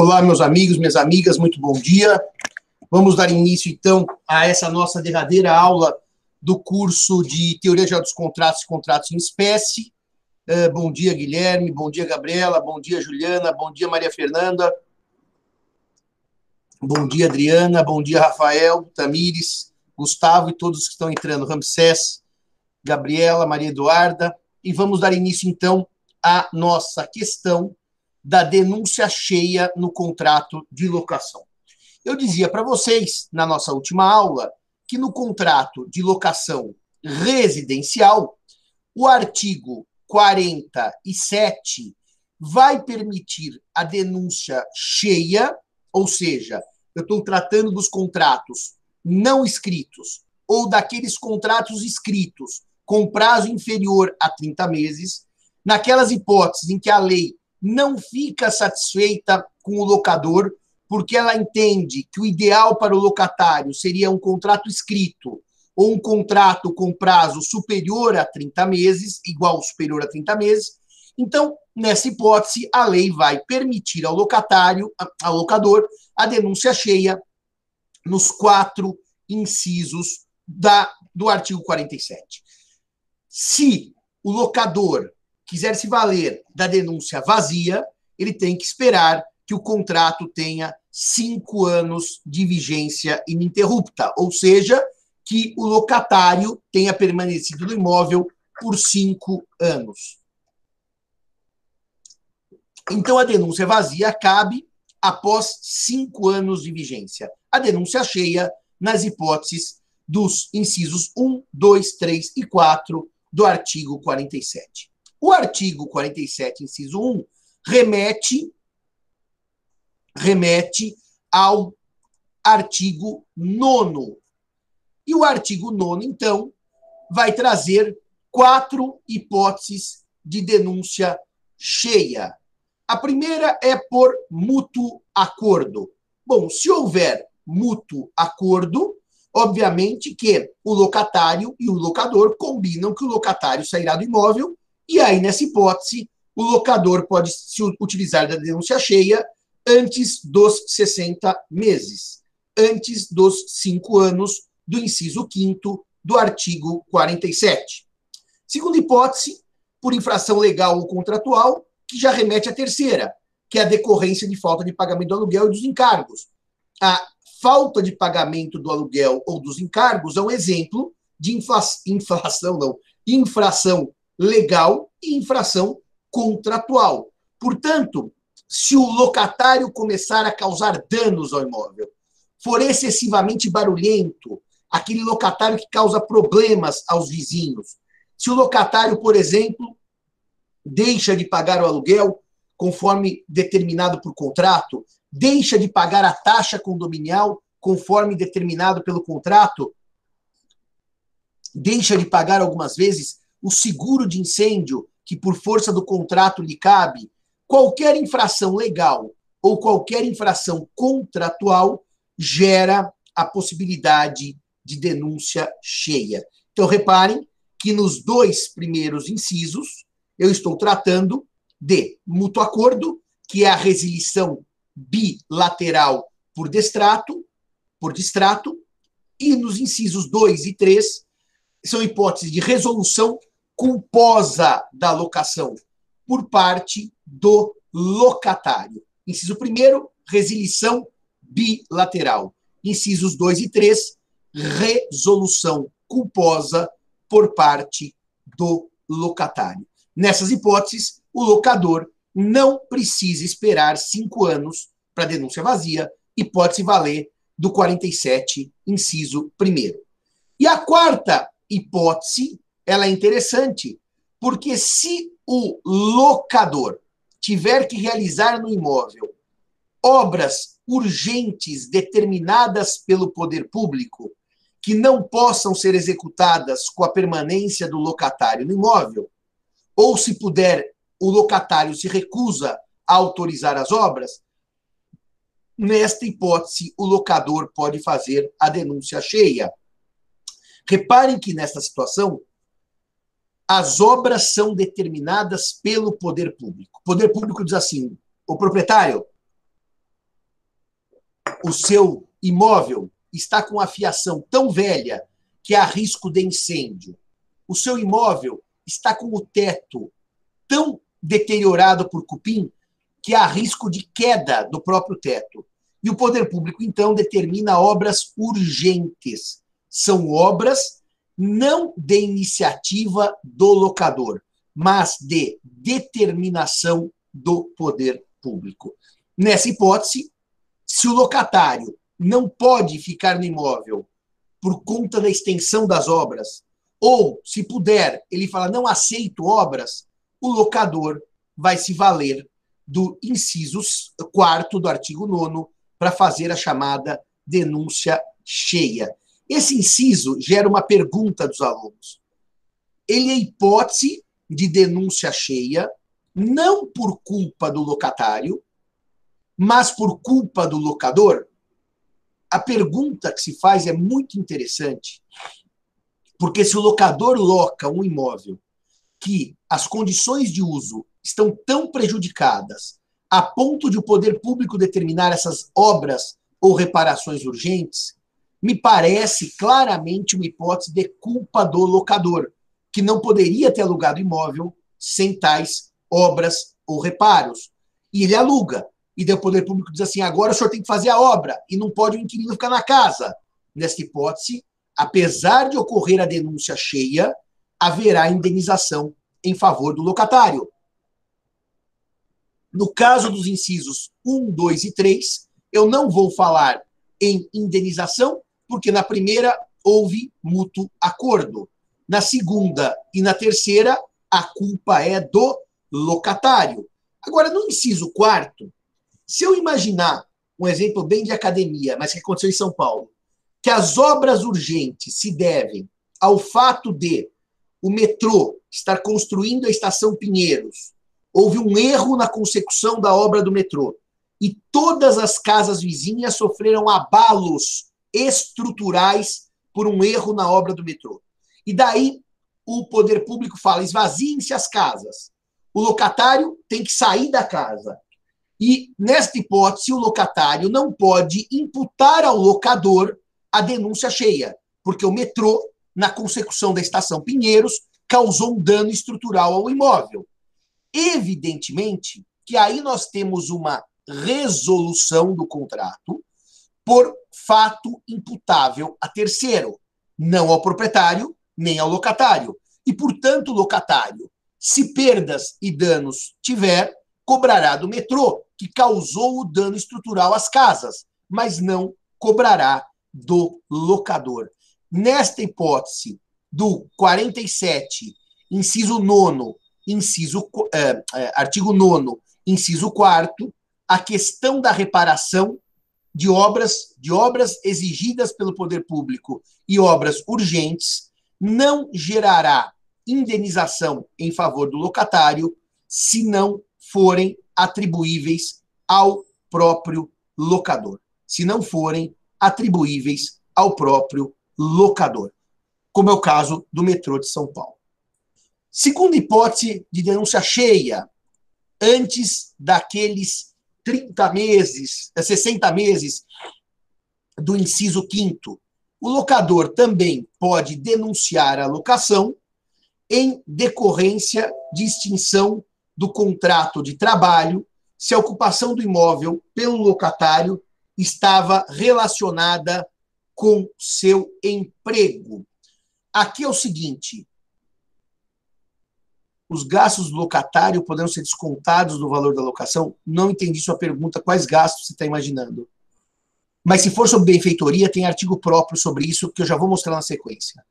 Olá, meus amigos, minhas amigas, muito bom dia. Vamos dar início, então, a essa nossa derradeira aula do curso de Teoria Geral dos Contratos e Contratos em Espécie. Uh, bom dia, Guilherme, bom dia, Gabriela, bom dia, Juliana, bom dia, Maria Fernanda. Bom dia, Adriana, bom dia, Rafael, Tamires, Gustavo e todos que estão entrando, Ramsés, Gabriela, Maria Eduarda. E vamos dar início, então, à nossa questão da denúncia cheia no contrato de locação. Eu dizia para vocês, na nossa última aula, que no contrato de locação residencial, o artigo 47 vai permitir a denúncia cheia, ou seja, eu estou tratando dos contratos não escritos ou daqueles contratos escritos com prazo inferior a 30 meses, naquelas hipóteses em que a lei não fica satisfeita com o locador, porque ela entende que o ideal para o locatário seria um contrato escrito ou um contrato com prazo superior a 30 meses, igual ou superior a 30 meses. Então, nessa hipótese, a lei vai permitir ao locatário, ao locador, a denúncia cheia nos quatro incisos da, do artigo 47. Se o locador quiser se valer da denúncia vazia, ele tem que esperar que o contrato tenha cinco anos de vigência ininterrupta, ou seja, que o locatário tenha permanecido no imóvel por cinco anos. Então, a denúncia vazia cabe após cinco anos de vigência. A denúncia cheia nas hipóteses dos incisos 1, 2, 3 e 4 do artigo 47. O artigo 47, inciso 1, remete remete ao artigo 9. E o artigo 9, então, vai trazer quatro hipóteses de denúncia cheia. A primeira é por mútuo acordo. Bom, se houver mútuo acordo, obviamente que o locatário e o locador combinam que o locatário sairá do imóvel, e aí, nessa hipótese, o locador pode se utilizar da denúncia cheia antes dos 60 meses, antes dos cinco anos do inciso 5 do artigo 47. Segunda hipótese, por infração legal ou contratual, que já remete à terceira, que é a decorrência de falta de pagamento do aluguel e dos encargos. A falta de pagamento do aluguel ou dos encargos é um exemplo de infla inflação, não, infração legal e infração contratual. Portanto, se o locatário começar a causar danos ao imóvel, for excessivamente barulhento, aquele locatário que causa problemas aos vizinhos, se o locatário, por exemplo, deixa de pagar o aluguel conforme determinado por contrato, deixa de pagar a taxa condominial conforme determinado pelo contrato, deixa de pagar algumas vezes o seguro de incêndio que por força do contrato lhe cabe, qualquer infração legal ou qualquer infração contratual gera a possibilidade de denúncia cheia. Então, reparem que nos dois primeiros incisos, eu estou tratando de mútuo acordo, que é a resilição bilateral por distrato, por distrato, e nos incisos 2 e 3 são hipóteses de resolução culposa da locação por parte do locatário. Inciso 1, resilição bilateral. Incisos 2 e 3, resolução culposa por parte do locatário. Nessas hipóteses, o locador não precisa esperar cinco anos para denúncia vazia e pode se valer do 47, inciso 1. E a quarta hipótese, ela é interessante, porque se o locador tiver que realizar no imóvel obras urgentes determinadas pelo poder público que não possam ser executadas com a permanência do locatário no imóvel, ou se puder, o locatário se recusa a autorizar as obras, nesta hipótese, o locador pode fazer a denúncia cheia. Reparem que nesta situação, as obras são determinadas pelo poder público. O poder público diz assim: o proprietário, o seu imóvel está com a fiação tão velha que há risco de incêndio. O seu imóvel está com o teto tão deteriorado por cupim que há risco de queda do próprio teto. E o poder público, então, determina obras urgentes. São obras não de iniciativa do locador, mas de determinação do poder público. Nessa hipótese, se o locatário não pode ficar no imóvel por conta da extensão das obras, ou, se puder, ele fala não aceito obras, o locador vai se valer do inciso 4 do artigo 9 para fazer a chamada denúncia cheia. Esse inciso gera uma pergunta dos alunos. Ele é hipótese de denúncia cheia, não por culpa do locatário, mas por culpa do locador? A pergunta que se faz é muito interessante, porque se o locador loca um imóvel que as condições de uso estão tão prejudicadas a ponto de o poder público determinar essas obras ou reparações urgentes, me parece claramente uma hipótese de culpa do locador, que não poderia ter alugado imóvel sem tais obras ou reparos. E ele aluga. E daí o poder público diz assim: agora o senhor tem que fazer a obra e não pode o inquilino ficar na casa. Nesta hipótese, apesar de ocorrer a denúncia cheia, haverá indenização em favor do locatário. No caso dos incisos 1, 2 e 3, eu não vou falar em indenização, porque na primeira houve mútuo acordo. Na segunda e na terceira, a culpa é do locatário. Agora, no inciso quarto, se eu imaginar um exemplo bem de academia, mas que aconteceu em São Paulo, que as obras urgentes se devem ao fato de o metrô estar construindo a estação Pinheiros, houve um erro na consecução da obra do metrô e todas as casas vizinhas sofreram abalos estruturais por um erro na obra do metrô. E daí o poder público fala: esvaziem-se as casas. O locatário tem que sair da casa. E, nesta hipótese, o locatário não pode imputar ao locador a denúncia cheia, porque o metrô, na consecução da estação Pinheiros, causou um dano estrutural ao imóvel. Evidentemente que aí nós temos uma resolução do contrato por fato imputável a terceiro, não ao proprietário nem ao locatário. E, portanto, o locatário, se perdas e danos tiver, cobrará do metrô, que causou o dano estrutural às casas, mas não cobrará do locador. Nesta hipótese do 47, inciso 9, inciso, é, é, artigo 9, inciso 4, a questão da reparação de obras, de obras exigidas pelo poder público e obras urgentes não gerará indenização em favor do locatário se não forem atribuíveis ao próprio locador. Se não forem atribuíveis ao próprio locador, como é o caso do metrô de São Paulo. Segunda hipótese de denúncia cheia, antes daqueles 30 meses, 60 eh, meses do inciso 5 o locador também pode denunciar a locação em decorrência de extinção do contrato de trabalho se a ocupação do imóvel pelo locatário estava relacionada com seu emprego. Aqui é o seguinte: os gastos do locatário poderão ser descontados do valor da locação? Não entendi sua pergunta. Quais gastos você está imaginando? Mas se for sobre benfeitoria, tem artigo próprio sobre isso que eu já vou mostrar na sequência.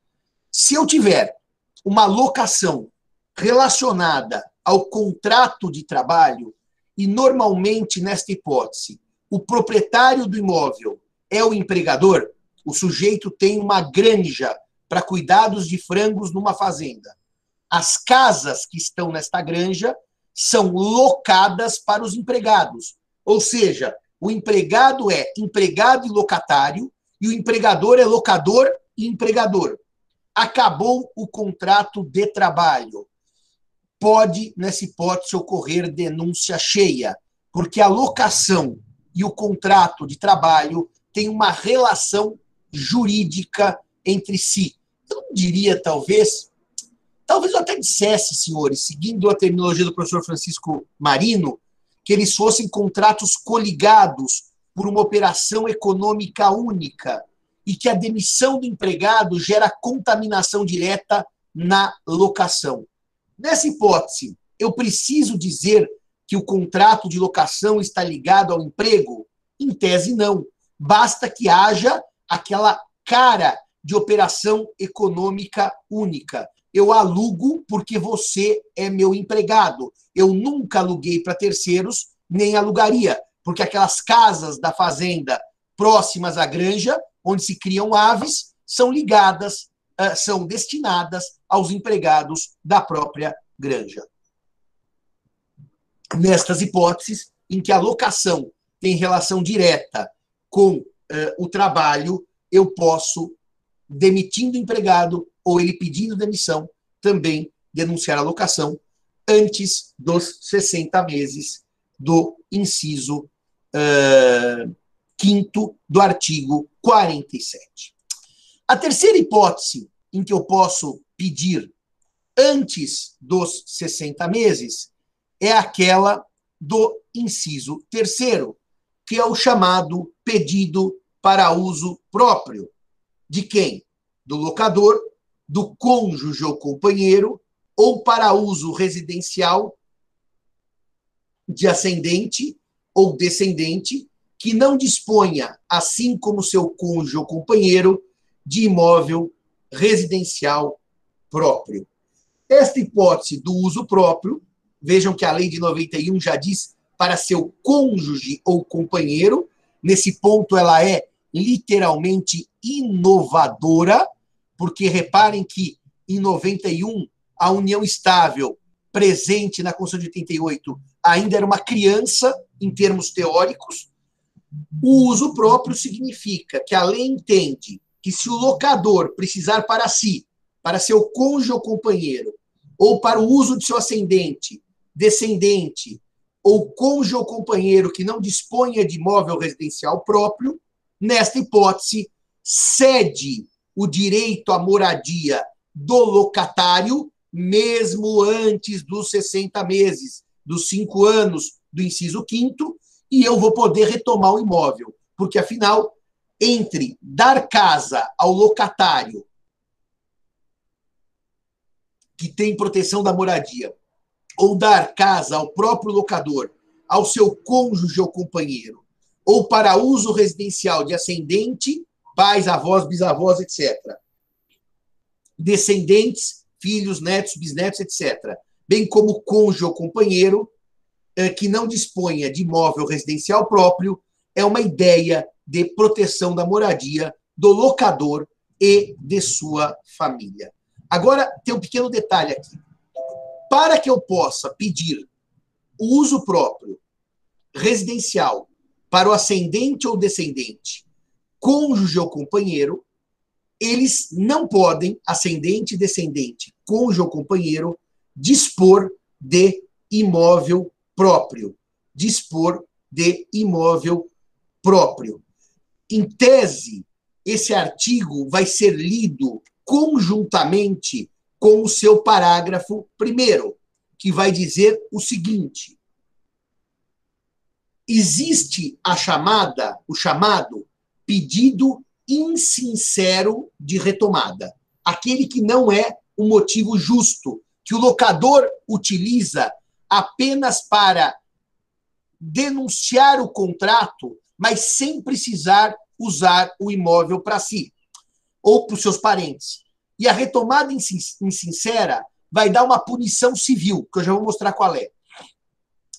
Se eu tiver uma locação relacionada ao contrato de trabalho, e normalmente nesta hipótese, o proprietário do imóvel é o empregador, o sujeito tem uma granja para cuidados de frangos numa fazenda as casas que estão nesta granja são locadas para os empregados. Ou seja, o empregado é empregado e locatário, e o empregador é locador e empregador. Acabou o contrato de trabalho. Pode, nessa hipótese, ocorrer denúncia cheia, porque a locação e o contrato de trabalho têm uma relação jurídica entre si. Eu diria, talvez, talvez eu até dissesse, senhores, seguindo a terminologia do professor Francisco Marino, que eles fossem contratos coligados por uma operação econômica única e que a demissão do empregado gera contaminação direta na locação. Nessa hipótese, eu preciso dizer que o contrato de locação está ligado ao emprego? Em tese, não. Basta que haja aquela cara de operação econômica única. Eu alugo porque você é meu empregado. Eu nunca aluguei para terceiros, nem alugaria, porque aquelas casas da fazenda próximas à granja, onde se criam aves, são ligadas, ah, são destinadas aos empregados da própria granja. Nestas hipóteses, em que a locação tem relação direta com uh, o trabalho, eu posso, demitindo o empregado ou ele pedindo demissão, também denunciar a locação antes dos 60 meses do inciso uh, quinto do artigo 47. A terceira hipótese em que eu posso pedir antes dos 60 meses é aquela do inciso terceiro, que é o chamado pedido para uso próprio. De quem? Do locador, do cônjuge ou companheiro, ou para uso residencial de ascendente ou descendente, que não disponha, assim como seu cônjuge ou companheiro, de imóvel residencial próprio. Esta hipótese do uso próprio, vejam que a lei de 91 já diz para seu cônjuge ou companheiro, nesse ponto ela é literalmente inovadora, porque reparem que em 91 a união estável presente na Constituição de 88 ainda era uma criança em termos teóricos. O uso próprio significa que a lei entende que se o locador precisar para si, para seu cônjuge ou companheiro, ou para o uso de seu ascendente, descendente, ou cônjuge ou companheiro que não disponha de imóvel residencial próprio, nesta hipótese, cede o direito à moradia do locatário, mesmo antes dos 60 meses, dos cinco anos do inciso quinto, e eu vou poder retomar o imóvel, porque afinal, entre dar casa ao locatário que tem proteção da moradia, ou dar casa ao próprio locador, ao seu cônjuge ou companheiro, ou para uso residencial de ascendente, pais, avós, bisavós, etc. Descendentes, filhos, netos, bisnetos, etc. Bem como cônjuge ou companheiro eh, que não disponha de imóvel residencial próprio, é uma ideia de proteção da moradia do locador e de sua família. Agora, tem um pequeno detalhe aqui. Para que eu possa pedir o uso próprio residencial para o ascendente ou descendente, cônjuge ou companheiro, eles não podem, ascendente e descendente, cônjuge ou companheiro, dispor de imóvel próprio. Dispor de imóvel próprio. Em tese, esse artigo vai ser lido conjuntamente com o seu parágrafo primeiro, que vai dizer o seguinte: existe a chamada, o chamado pedido insincero de retomada, aquele que não é o motivo justo, que o locador utiliza apenas para denunciar o contrato, mas sem precisar usar o imóvel para si ou para os seus parentes. E a retomada insincera vai dar uma punição civil, que eu já vou mostrar qual é.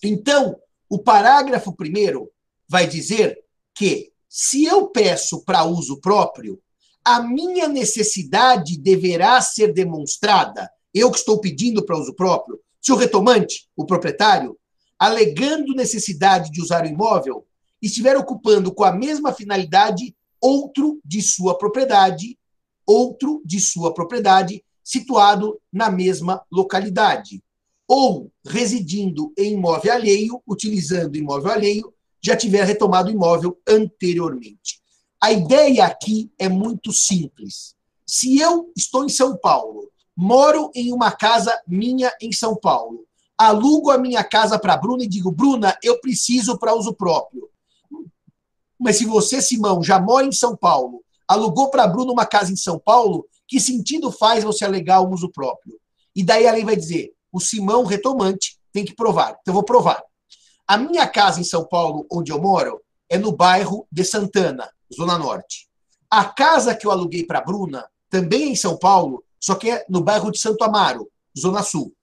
Então, o parágrafo primeiro vai dizer que, se eu peço para uso próprio, a minha necessidade deverá ser demonstrada, eu que estou pedindo para uso próprio, se o retomante, o proprietário, alegando necessidade de usar o imóvel, estiver ocupando com a mesma finalidade outro de sua propriedade, outro de sua propriedade, situado na mesma localidade, ou residindo em imóvel alheio, utilizando imóvel alheio, já tiver retomado o imóvel anteriormente. A ideia aqui é muito simples. Se eu estou em São Paulo, moro em uma casa minha em São Paulo, alugo a minha casa para Bruna e digo, Bruna, eu preciso para uso próprio. Mas se você, Simão, já mora em São Paulo, alugou para Bruna uma casa em São Paulo, que sentido faz você alegar o uso próprio? E daí a lei vai dizer, o Simão retomante tem que provar. Então eu vou provar. A minha casa em São Paulo, onde eu moro, é no bairro de Santana, Zona Norte. A casa que eu aluguei para Bruna, também em São Paulo, só que é no bairro de Santo Amaro, Zona Sul.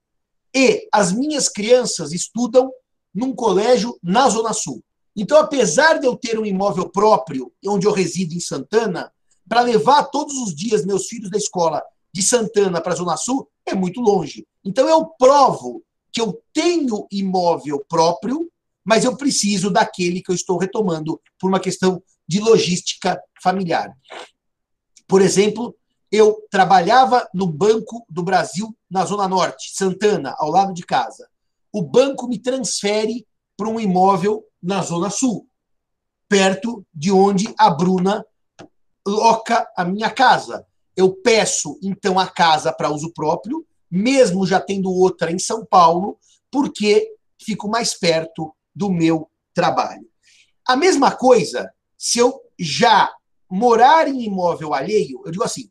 E as minhas crianças estudam num colégio na Zona Sul. Então, apesar de eu ter um imóvel próprio, onde eu resido em Santana, para levar todos os dias meus filhos da escola de Santana para a Zona Sul, é muito longe. Então, eu provo que eu tenho imóvel próprio, mas eu preciso daquele que eu estou retomando por uma questão de logística familiar. Por exemplo, eu trabalhava no Banco do Brasil, na Zona Norte, Santana, ao lado de casa. O banco me transfere para um imóvel na Zona Sul, perto de onde a Bruna loca a minha casa. Eu peço, então, a casa para uso próprio, mesmo já tendo outra em São Paulo, porque fico mais perto do meu trabalho. A mesma coisa, se eu já morar em imóvel alheio, eu digo assim: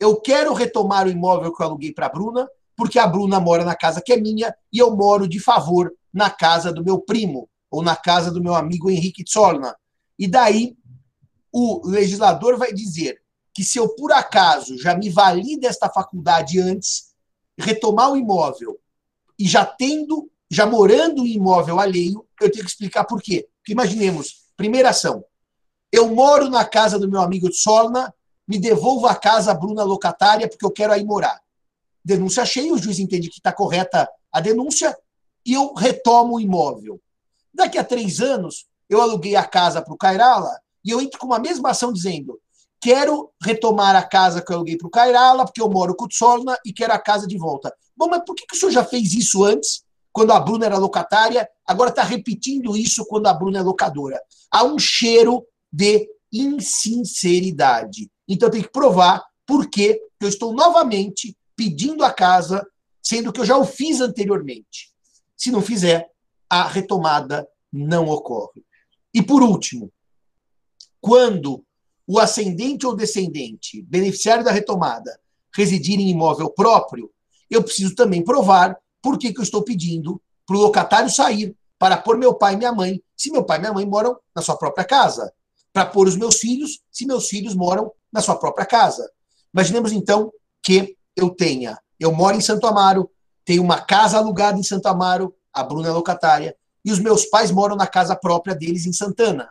eu quero retomar o imóvel que eu aluguei para a Bruna, porque a Bruna mora na casa que é minha e eu moro de favor na casa do meu primo ou na casa do meu amigo Henrique Tsolna. E daí o legislador vai dizer que se eu por acaso já me vali desta faculdade antes, retomar o imóvel e já tendo, já morando em imóvel alheio, eu tenho que explicar por quê. Porque imaginemos, primeira ação, eu moro na casa do meu amigo Tsolna, me devolvo a casa Bruna locatária porque eu quero aí morar. Denúncia cheia, o juiz entende que está correta a denúncia e eu retomo o imóvel. Daqui a três anos, eu aluguei a casa para o Cairala e eu entro com uma mesma ação dizendo: quero retomar a casa que eu aluguei para o Cairala, porque eu moro com o e quero a casa de volta. Bom, mas por que, que o senhor já fez isso antes, quando a Bruna era locatária, agora está repetindo isso quando a Bruna é locadora? Há um cheiro de insinceridade. Então tenho que provar por que eu estou novamente pedindo a casa, sendo que eu já o fiz anteriormente. Se não fizer, a retomada não ocorre. E por último, quando o ascendente ou descendente, beneficiário da retomada, residir em imóvel próprio, eu preciso também provar por que, que eu estou pedindo para o locatário sair para pôr meu pai e minha mãe, se meu pai e minha mãe moram na sua própria casa, para pôr os meus filhos, se meus filhos moram na sua própria casa. Imaginemos então que eu tenha, eu moro em Santo Amaro, tenho uma casa alugada em Santo Amaro, a Bruna é locatária, e os meus pais moram na casa própria deles em Santana.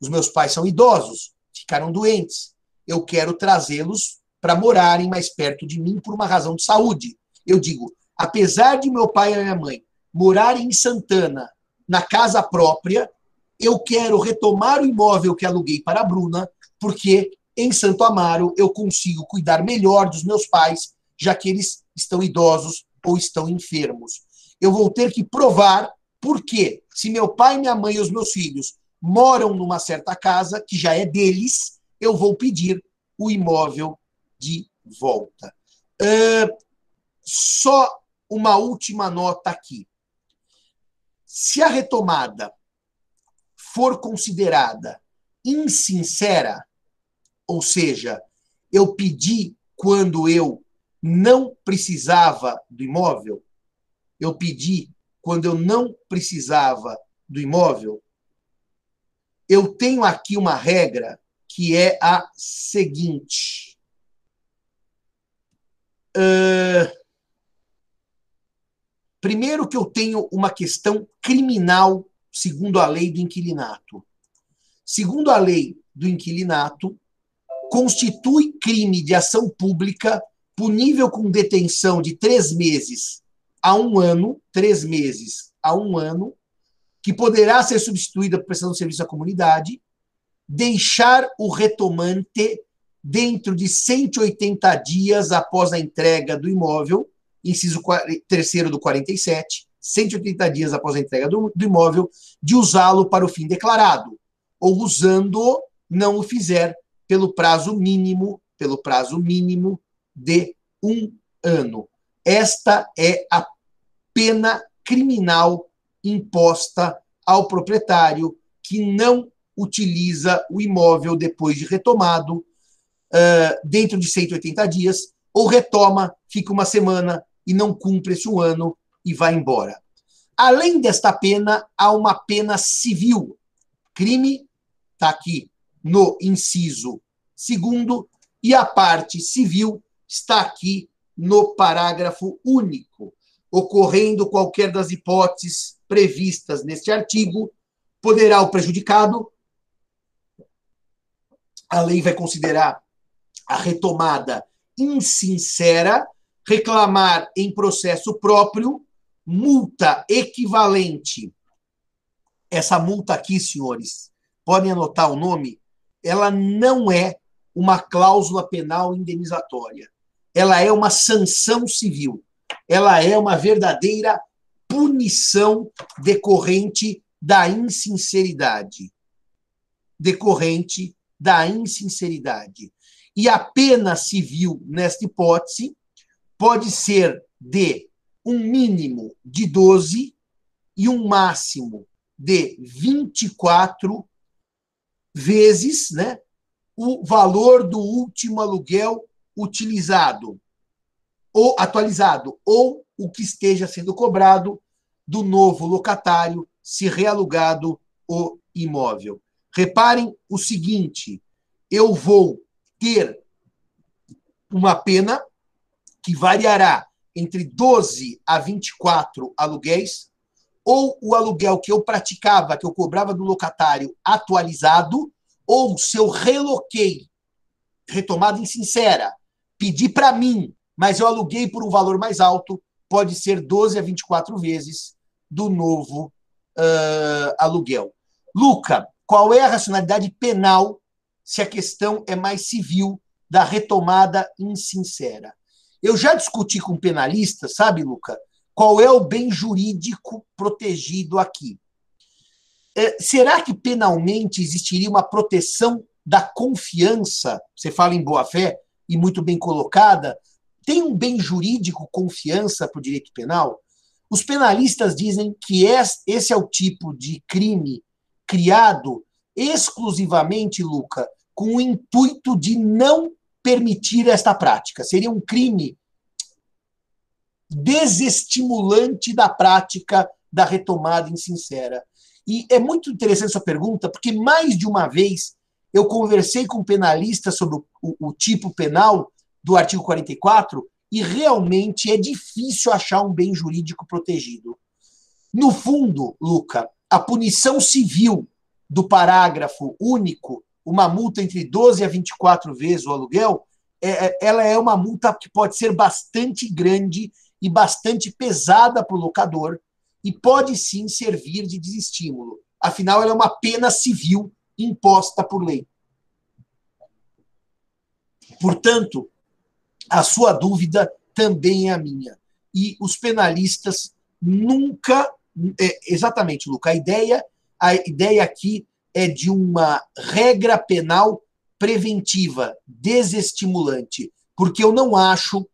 Os meus pais são idosos, ficaram doentes. Eu quero trazê-los para morarem mais perto de mim por uma razão de saúde. Eu digo, apesar de meu pai e minha mãe morarem em Santana, na casa própria, eu quero retomar o imóvel que aluguei para a Bruna, porque em Santo Amaro eu consigo cuidar melhor dos meus pais, já que eles estão idosos ou estão enfermos eu vou ter que provar porque se meu pai, minha mãe e os meus filhos moram numa certa casa que já é deles, eu vou pedir o imóvel de volta. Uh, só uma última nota aqui. Se a retomada for considerada insincera, ou seja, eu pedi quando eu não precisava do imóvel, eu pedi quando eu não precisava do imóvel, eu tenho aqui uma regra que é a seguinte. Uh, primeiro que eu tenho uma questão criminal segundo a lei do inquilinato. Segundo a lei do inquilinato, constitui crime de ação pública punível com detenção de três meses a um ano, três meses a um ano, que poderá ser substituída por prestação de serviço à comunidade, deixar o retomante dentro de 180 dias após a entrega do imóvel, inciso terceiro do 47, 180 dias após a entrega do, do imóvel, de usá-lo para o fim declarado, ou usando-o, não o fizer pelo prazo mínimo, pelo prazo mínimo de um ano. Esta é a pena criminal imposta ao proprietário que não utiliza o imóvel depois de retomado, uh, dentro de 180 dias, ou retoma, fica uma semana e não cumpre esse um ano e vai embora. Além desta pena, há uma pena civil. Crime está aqui no inciso segundo, e a parte civil está aqui no parágrafo único. Ocorrendo qualquer das hipóteses previstas neste artigo, poderá o prejudicado, a lei vai considerar a retomada insincera, reclamar em processo próprio multa equivalente. Essa multa aqui, senhores, podem anotar o nome, ela não é uma cláusula penal indenizatória. Ela é uma sanção civil. Ela é uma verdadeira punição decorrente da insinceridade. Decorrente da insinceridade. E a pena civil, nesta hipótese, pode ser de um mínimo de 12 e um máximo de 24 vezes né, o valor do último aluguel utilizado ou atualizado, ou o que esteja sendo cobrado do novo locatário se realugado o imóvel. Reparem o seguinte: eu vou ter uma pena que variará entre 12 a 24 aluguéis, ou o aluguel que eu praticava, que eu cobrava do locatário atualizado, ou se eu reloquei, retomada insincera, pedi para mim, mas eu aluguei por um valor mais alto, pode ser 12 a 24 vezes do novo uh, aluguel. Luca, qual é a racionalidade penal se a questão é mais civil da retomada insincera? Eu já discuti com penalistas, sabe, Luca, qual é o bem jurídico protegido aqui. É, será que penalmente existiria uma proteção da confiança? Você fala em boa-fé e muito bem colocada. Tem um bem jurídico confiança para o direito penal? Os penalistas dizem que esse é o tipo de crime criado exclusivamente, Luca, com o intuito de não permitir esta prática. Seria um crime desestimulante da prática da retomada insincera. E é muito interessante sua pergunta, porque mais de uma vez eu conversei com penalistas sobre o, o, o tipo penal do artigo 44 e realmente é difícil achar um bem jurídico protegido. No fundo, Luca, a punição civil do parágrafo único, uma multa entre 12 a 24 vezes o aluguel, é, é, ela é uma multa que pode ser bastante grande e bastante pesada para o locador e pode sim servir de desestímulo. Afinal, ela é uma pena civil imposta por lei. Portanto, a sua dúvida também é a minha. E os penalistas nunca. É, exatamente, Luca, a ideia a ideia aqui é de uma regra penal preventiva, desestimulante, porque eu não acho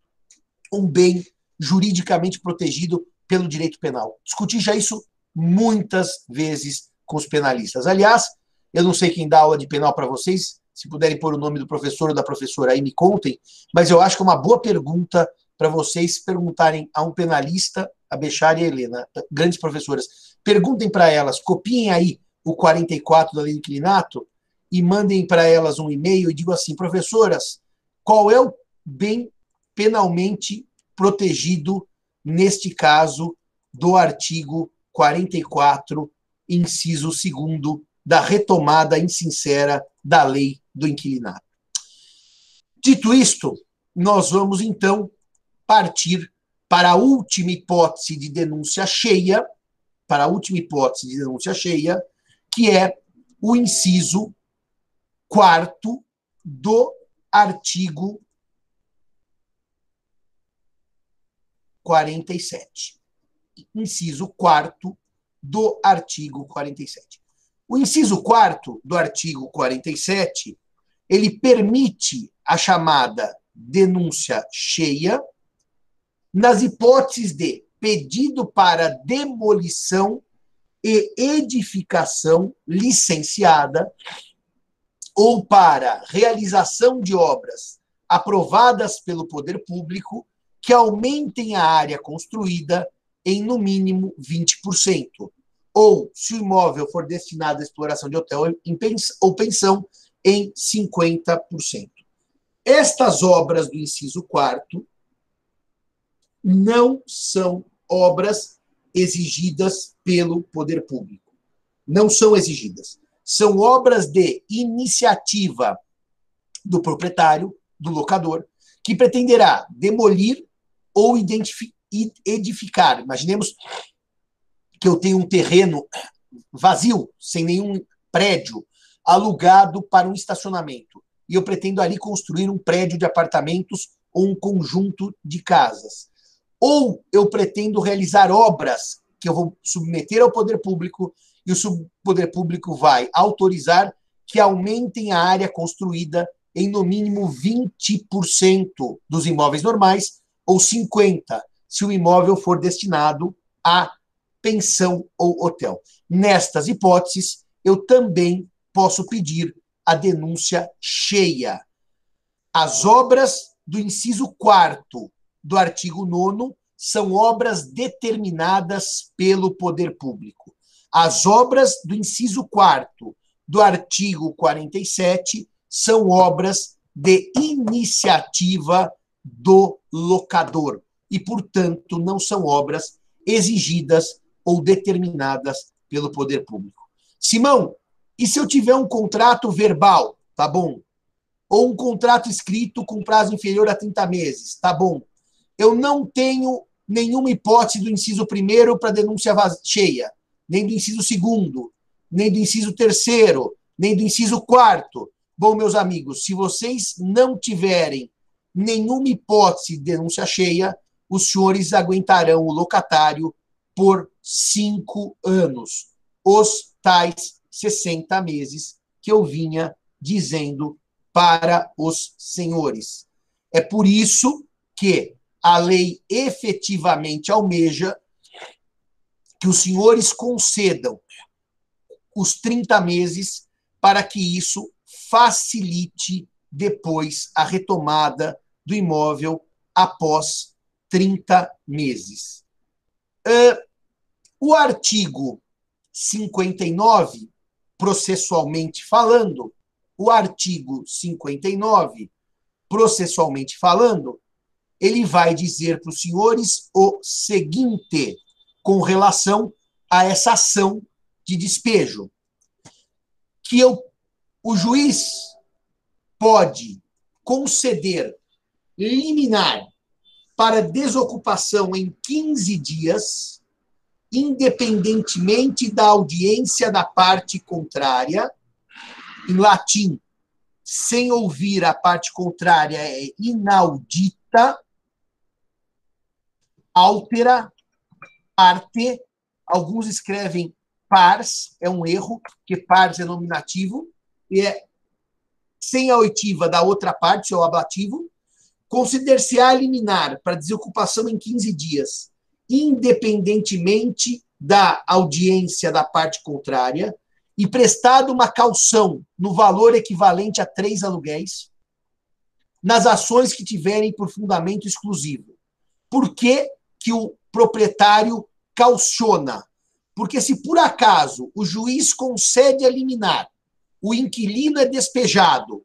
um bem juridicamente protegido pelo direito penal. Discuti já isso muitas vezes com os penalistas. Aliás, eu não sei quem dá aula de penal para vocês, se puderem pôr o nome do professor ou da professora aí, me contem, mas eu acho que é uma boa pergunta para vocês perguntarem a um penalista, a Bechara e a Helena, grandes professoras, Perguntem para elas, copiem aí o 44 da lei do inquilinato e mandem para elas um e-mail e digam assim, professoras, qual é o bem penalmente protegido neste caso do artigo 44, inciso 2 da retomada insincera da lei do inquilinato. Dito isto, nós vamos então partir para a última hipótese de denúncia cheia, para a última hipótese de denúncia cheia, que é o inciso quarto do artigo 47. inciso 4 do artigo 47. O inciso 4 do artigo 47, ele permite a chamada denúncia cheia nas hipóteses de pedido para demolição e edificação licenciada ou para realização de obras aprovadas pelo poder público que aumentem a área construída em no mínimo 20%, ou se o imóvel for destinado à exploração de hotel ou pensão em 50%. Estas obras do inciso 4 não são obras exigidas pelo poder público. Não são exigidas. São obras de iniciativa do proprietário, do locador, que pretenderá demolir ou edificar. Imaginemos que eu tenho um terreno vazio, sem nenhum prédio, alugado para um estacionamento. E eu pretendo ali construir um prédio de apartamentos ou um conjunto de casas. Ou eu pretendo realizar obras que eu vou submeter ao poder público e o poder público vai autorizar que aumentem a área construída em no mínimo 20% dos imóveis normais ou 50% se o imóvel for destinado a pensão ou hotel. Nestas hipóteses, eu também posso pedir a denúncia cheia. As obras do inciso 4 do artigo 9 são obras determinadas pelo poder público. As obras do inciso 4 do artigo 47 são obras de iniciativa do locador e, portanto, não são obras exigidas ou determinadas pelo poder público. Simão, e se eu tiver um contrato verbal, tá bom? Ou um contrato escrito com prazo inferior a 30 meses, tá bom? Eu não tenho nenhuma hipótese do inciso primeiro para denúncia cheia, nem do inciso segundo, nem do inciso terceiro, nem do inciso quarto. Bom, meus amigos, se vocês não tiverem nenhuma hipótese de denúncia cheia, os senhores aguentarão o locatário por cinco anos, os tais 60 meses que eu vinha dizendo para os senhores. É por isso que a lei efetivamente almeja que os senhores concedam os 30 meses para que isso facilite depois a retomada do imóvel após 30 meses. Uh, o artigo 59, processualmente falando, o artigo 59, processualmente falando, ele vai dizer para os senhores o seguinte com relação a essa ação de despejo, que eu, o juiz pode conceder liminar para desocupação em 15 dias, independentemente da audiência da parte contrária, em latim, sem ouvir a parte contrária é inaudita, altera, parte, alguns escrevem pars, é um erro, porque pars é nominativo, e é sem a oitiva da outra parte, é o ablativo, consider-se-á liminar para desocupação em 15 dias, independentemente da audiência da parte contrária, e prestado uma calção no valor equivalente a três aluguéis, nas ações que tiverem por fundamento exclusivo. Por que, que o proprietário calciona? Porque se por acaso o juiz concede a liminar, o inquilino é despejado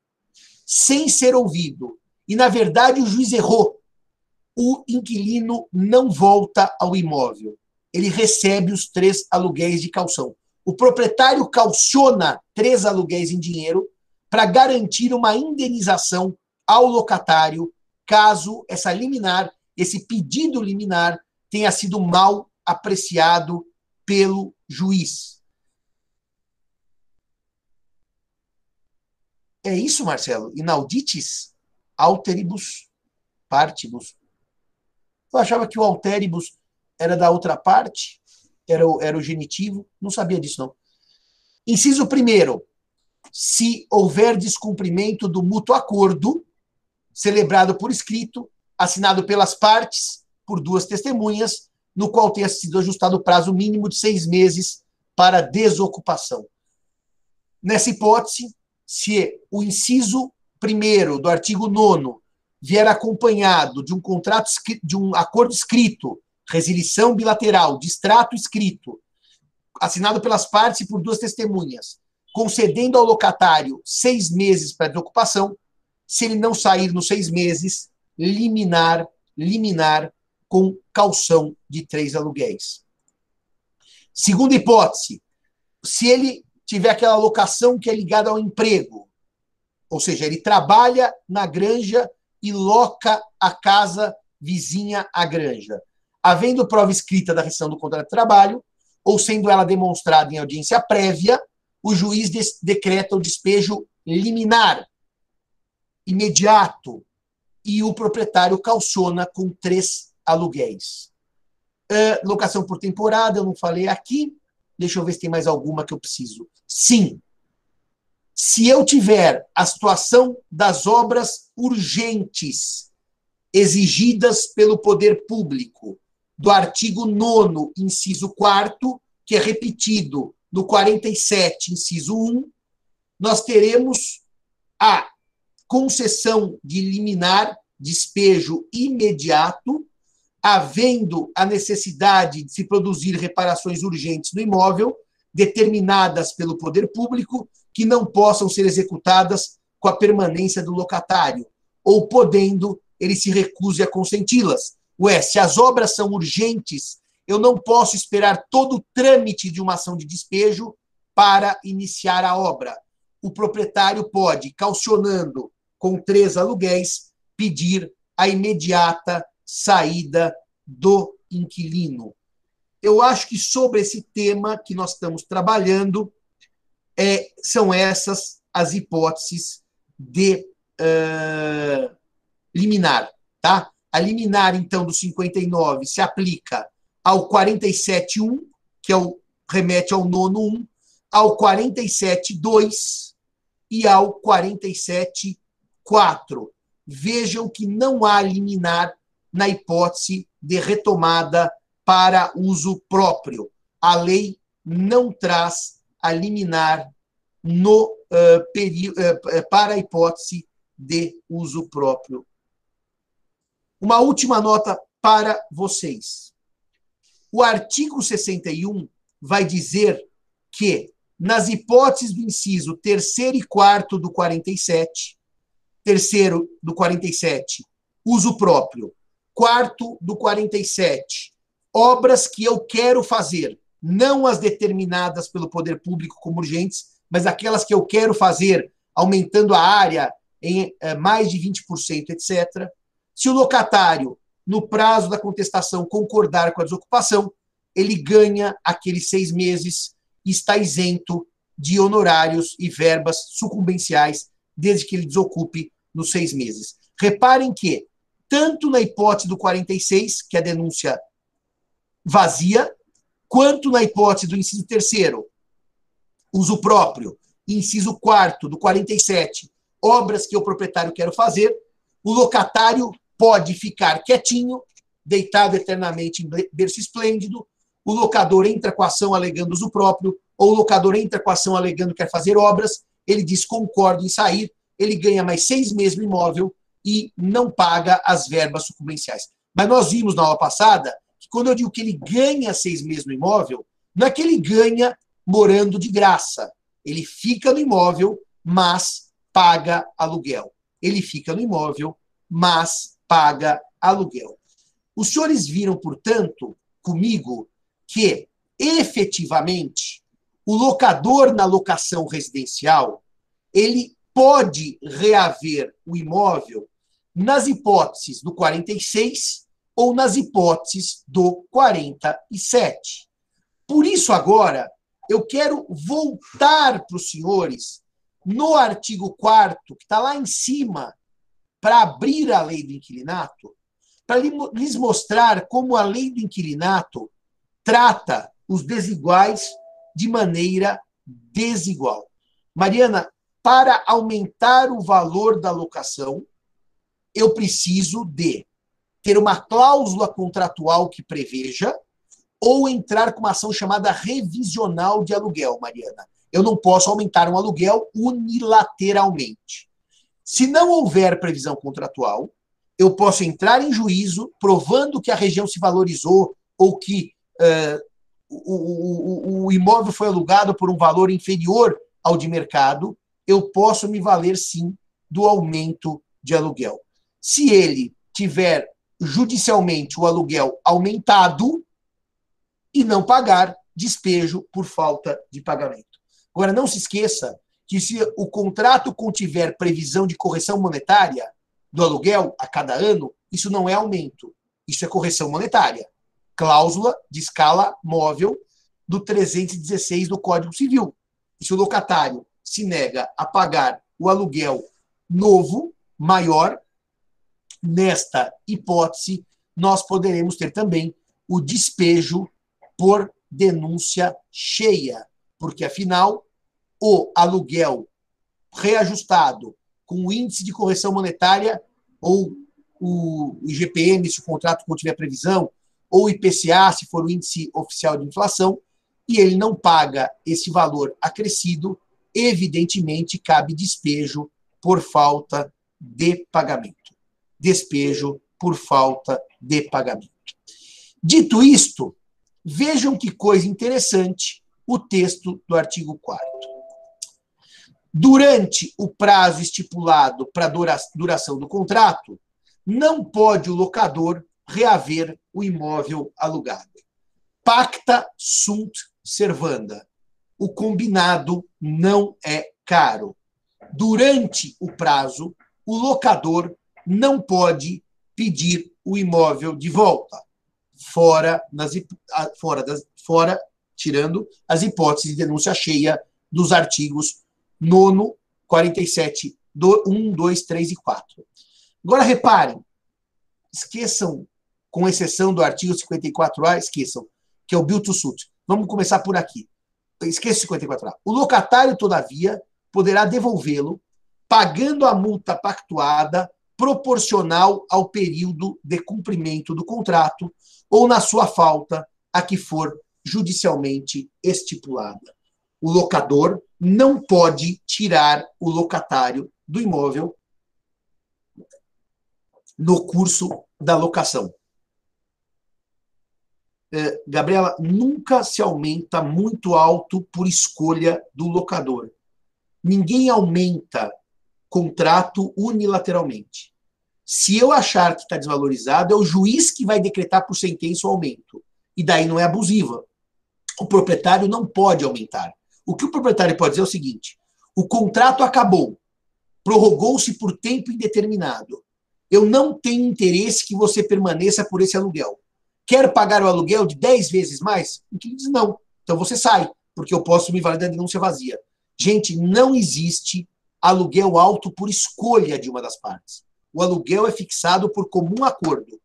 sem ser ouvido, e na verdade o juiz errou, o inquilino não volta ao imóvel. Ele recebe os três aluguéis de calção. O proprietário calciona três aluguéis em dinheiro para garantir uma indenização ao locatário caso essa liminar, esse pedido liminar, tenha sido mal apreciado pelo juiz. É isso, Marcelo? Inauditis alteribus partibus. Eu achava que o alteribus era da outra parte, era o, era o genitivo, não sabia disso não. Inciso primeiro, se houver descumprimento do mútuo acordo, celebrado por escrito, assinado pelas partes, por duas testemunhas, no qual tenha sido ajustado o prazo mínimo de seis meses para desocupação. Nessa hipótese, se o inciso primeiro do artigo 9 vier acompanhado de um contrato, de um acordo escrito, resilição bilateral, distrato escrito, assinado pelas partes e por duas testemunhas, concedendo ao locatário seis meses para desocupação, se ele não sair nos seis meses, liminar, liminar com calção de três aluguéis. Segunda hipótese, se ele tiver aquela locação que é ligada ao emprego, ou seja, ele trabalha na granja e loca a casa vizinha à granja. Havendo prova escrita da rescisão do contrato de trabalho, ou sendo ela demonstrada em audiência prévia, o juiz decreta o despejo liminar, imediato, e o proprietário calciona com três aluguéis. Uh, locação por temporada, eu não falei aqui. Deixa eu ver se tem mais alguma que eu preciso. Sim. Se eu tiver a situação das obras urgentes exigidas pelo poder público, do artigo 9, inciso 4, que é repetido no 47, inciso 1, nós teremos a concessão de liminar, despejo imediato, havendo a necessidade de se produzir reparações urgentes no imóvel, determinadas pelo poder público, que não possam ser executadas com a permanência do locatário, ou podendo, ele se recuse a consenti-las. Ué, se as obras são urgentes, eu não posso esperar todo o trâmite de uma ação de despejo para iniciar a obra. O proprietário pode, calcionando com três aluguéis, pedir a imediata saída do inquilino. Eu acho que sobre esse tema que nós estamos trabalhando, é, são essas as hipóteses de uh, liminar. Tá? A liminar, então, do 59 se aplica ao 47.1, que é o, remete ao nono 1, ao 47.2 e ao 47 4. Vejam que não há liminar na hipótese de retomada para uso próprio. A lei não traz a liminar no, uh, peri, uh, para a hipótese de uso próprio. Uma última nota para vocês. O artigo 61 vai dizer que, nas hipóteses do inciso terceiro e quarto do 47, Terceiro, do 47, uso próprio. Quarto, do 47, obras que eu quero fazer, não as determinadas pelo poder público como urgentes, mas aquelas que eu quero fazer, aumentando a área em é, mais de 20%, etc. Se o locatário, no prazo da contestação, concordar com a desocupação, ele ganha aqueles seis meses e está isento de honorários e verbas sucumbenciais, desde que ele desocupe nos seis meses. Reparem que, tanto na hipótese do 46, que é a denúncia vazia, quanto na hipótese do inciso terceiro, uso próprio, inciso quarto do 47, obras que o proprietário quer fazer, o locatário pode ficar quietinho, deitado eternamente em berço esplêndido, o locador entra com a ação alegando uso próprio, ou o locador entra com a ação alegando que quer fazer obras, ele diz concordo em sair, ele ganha mais seis meses no imóvel e não paga as verbas sucumbenciais. Mas nós vimos na aula passada quando eu digo que ele ganha seis meses no imóvel, não é que ele ganha morando de graça. Ele fica no imóvel, mas paga aluguel. Ele fica no imóvel, mas paga aluguel. Os senhores viram, portanto, comigo, que efetivamente o locador na locação residencial ele pode reaver o imóvel nas hipóteses do 46 ou nas hipóteses do 47. Por isso, agora, eu quero voltar para os senhores no artigo 4 que está lá em cima, para abrir a lei do inquilinato, para lhes mostrar como a lei do inquilinato trata os desiguais de maneira desigual. Mariana, para aumentar o valor da locação, eu preciso de ter uma cláusula contratual que preveja ou entrar com uma ação chamada revisional de aluguel, Mariana. Eu não posso aumentar um aluguel unilateralmente. Se não houver previsão contratual, eu posso entrar em juízo provando que a região se valorizou ou que uh, o, o, o imóvel foi alugado por um valor inferior ao de mercado, eu posso me valer sim do aumento de aluguel. Se ele tiver judicialmente o aluguel aumentado e não pagar, despejo por falta de pagamento. Agora, não se esqueça que se o contrato contiver previsão de correção monetária do aluguel a cada ano, isso não é aumento, isso é correção monetária. Cláusula de escala móvel do 316 do Código Civil. E se o locatário se nega a pagar o aluguel novo, maior, nesta hipótese, nós poderemos ter também o despejo por denúncia cheia, porque afinal o aluguel reajustado com o índice de correção monetária ou o IGPM, se o contrato contiver previsão, ou o IPCA, se for o índice oficial de inflação, e ele não paga esse valor acrescido, evidentemente cabe despejo por falta de pagamento. Despejo por falta de pagamento. Dito isto, vejam que coisa interessante o texto do artigo 4 Durante o prazo estipulado para a duração do contrato, não pode o locador reaver o imóvel alugado. Pacta sunt servanda. O combinado não é caro. Durante o prazo, o locador não pode pedir o imóvel de volta, fora, nas, fora, das, fora tirando as hipóteses de denúncia cheia dos artigos nono, 47, 1, 2, 3 e 4. Agora reparem, esqueçam, com exceção do artigo 54A, esqueçam, que é o Bill to Suit. Vamos começar por aqui. Esqueça 54A. O locatário, todavia, poderá devolvê-lo pagando a multa pactuada proporcional ao período de cumprimento do contrato ou na sua falta a que for judicialmente estipulada. O locador não pode tirar o locatário do imóvel no curso da locação. É, Gabriela, nunca se aumenta muito alto por escolha do locador. Ninguém aumenta contrato unilateralmente. Se eu achar que está desvalorizado, é o juiz que vai decretar por sentença o aumento. E daí não é abusiva. O proprietário não pode aumentar. O que o proprietário pode dizer é o seguinte: o contrato acabou, prorrogou-se por tempo indeterminado. Eu não tenho interesse que você permaneça por esse aluguel. Quer pagar o aluguel de 10 vezes mais? O que diz não. Então você sai, porque eu posso me valer da denúncia vazia. Gente, não existe aluguel alto por escolha de uma das partes. O aluguel é fixado por comum acordo.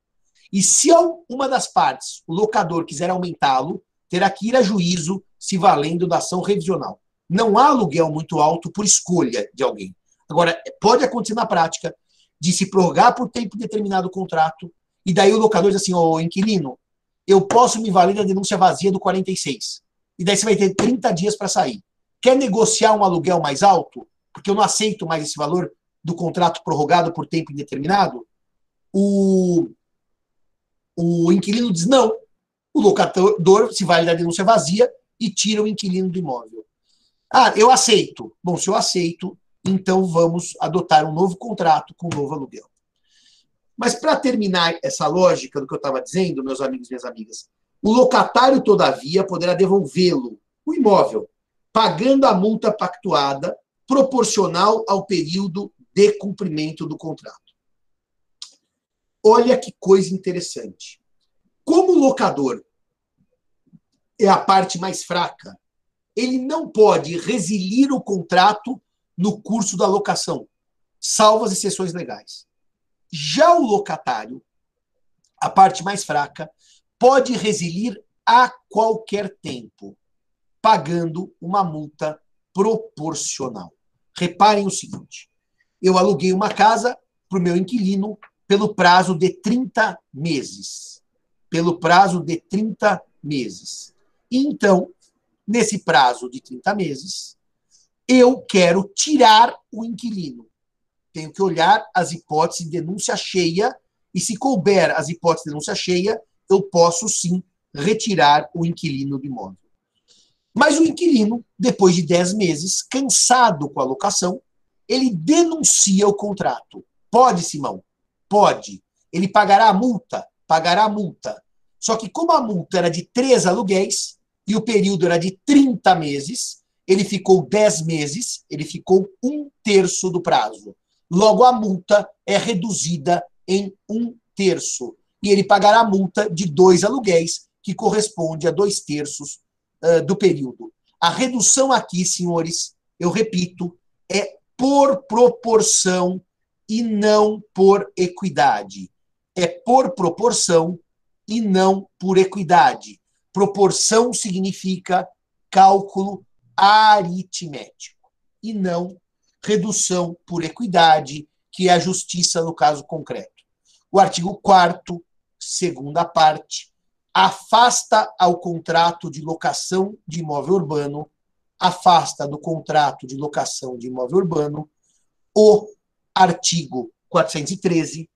E se uma das partes, o locador, quiser aumentá-lo, terá que ir a juízo se valendo da ação revisional. Não há aluguel muito alto por escolha de alguém. Agora, pode acontecer na prática de se prorrogar por tempo determinado o contrato, e daí o locador diz assim, ô inquilino, eu posso me valer da denúncia vazia do 46. E daí você vai ter 30 dias para sair. Quer negociar um aluguel mais alto? Porque eu não aceito mais esse valor do contrato prorrogado por tempo indeterminado? O, o inquilino diz não. O locador se vale da denúncia vazia e tira o inquilino do imóvel. Ah, eu aceito. Bom, se eu aceito, então vamos adotar um novo contrato com um novo aluguel. Mas para terminar essa lógica do que eu estava dizendo, meus amigos e minhas amigas, o locatário, todavia, poderá devolvê-lo, o imóvel, pagando a multa pactuada proporcional ao período de cumprimento do contrato. Olha que coisa interessante. Como o locador é a parte mais fraca. Ele não pode resilir o contrato no curso da locação, salvo as exceções legais. Já o locatário a parte mais fraca, pode resilir a qualquer tempo, pagando uma multa proporcional. Reparem o seguinte: eu aluguei uma casa para o meu inquilino pelo prazo de 30 meses. Pelo prazo de 30 meses. Então, nesse prazo de 30 meses, eu quero tirar o inquilino. Tenho que olhar as hipóteses de denúncia cheia, e se couber as hipóteses de denúncia cheia, eu posso sim retirar o inquilino do imóvel. Mas o inquilino, depois de 10 meses, cansado com a locação, ele denuncia o contrato. Pode, Simão? Pode. Ele pagará a multa? Pagará a multa. Só que como a multa era de três aluguéis e o período era de 30 meses, ele ficou 10 meses, ele ficou um terço do prazo. Logo, a multa é reduzida em um terço. E ele pagará a multa de dois aluguéis, que corresponde a dois terços uh, do período. A redução aqui, senhores, eu repito, é por proporção e não por equidade. É por proporção e não por equidade. Proporção significa cálculo aritmético e não redução por equidade, que é a justiça no caso concreto. O artigo 4 segunda parte, afasta ao contrato de locação de imóvel urbano, afasta do contrato de locação de imóvel urbano o artigo 413,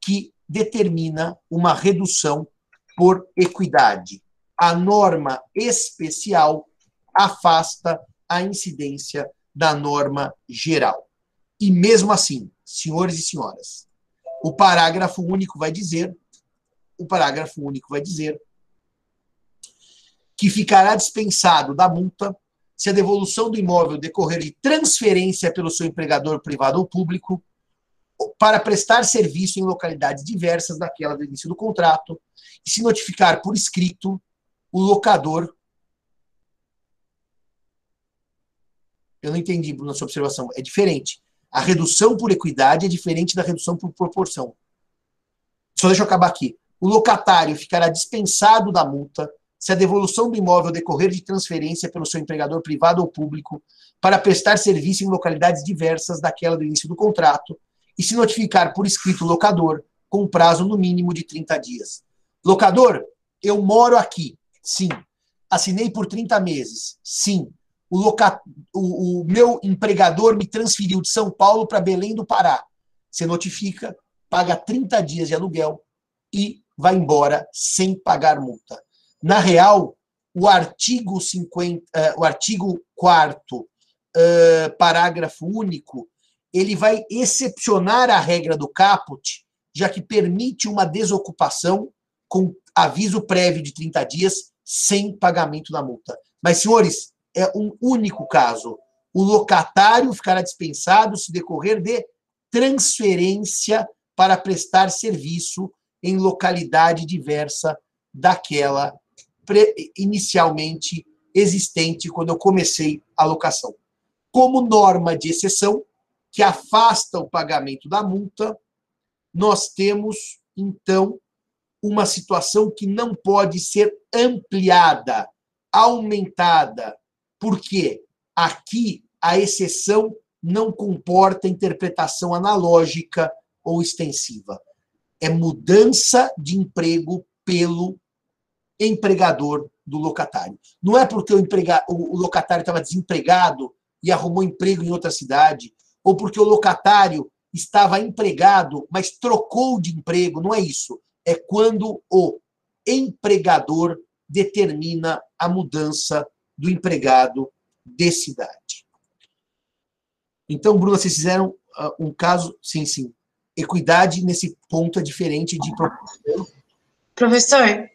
que determina uma redução por equidade. A norma especial afasta a incidência da norma geral. E mesmo assim, senhores e senhoras, o parágrafo único vai dizer, o parágrafo único vai dizer que ficará dispensado da multa se a devolução do imóvel decorrer de transferência pelo seu empregador privado ou público para prestar serviço em localidades diversas daquela do início do contrato e se notificar por escrito o locador. Eu não entendi, Bruno, sua observação. É diferente. A redução por equidade é diferente da redução por proporção. Só deixa eu acabar aqui. O locatário ficará dispensado da multa se a devolução do imóvel decorrer de transferência pelo seu empregador privado ou público para prestar serviço em localidades diversas daquela do início do contrato e se notificar por escrito o locador com prazo no mínimo de 30 dias. Locador, eu moro aqui. Sim. Assinei por 30 meses. Sim. O, loca... o, o meu empregador me transferiu de São Paulo para Belém do Pará. Você notifica, paga 30 dias de aluguel e vai embora sem pagar multa. Na real, o artigo 50, uh, eh, o artigo 4 uh, eh, parágrafo único, ele vai excepcionar a regra do caput, já que permite uma desocupação com aviso prévio de 30 dias sem pagamento da multa. Mas, senhores, é um único caso. O locatário ficará dispensado se decorrer de transferência para prestar serviço em localidade diversa daquela inicialmente existente quando eu comecei a locação. Como norma de exceção, que afasta o pagamento da multa, nós temos, então, uma situação que não pode ser ampliada, aumentada, porque aqui a exceção não comporta interpretação analógica ou extensiva. É mudança de emprego pelo empregador do locatário. Não é porque o, emprega, o locatário estava desempregado e arrumou emprego em outra cidade, ou porque o locatário estava empregado, mas trocou de emprego. Não é isso. É quando o empregador determina a mudança do empregado de cidade. Então, Bruna, vocês fizeram uh, um caso, sim, sim. Equidade nesse ponto é diferente de Professor,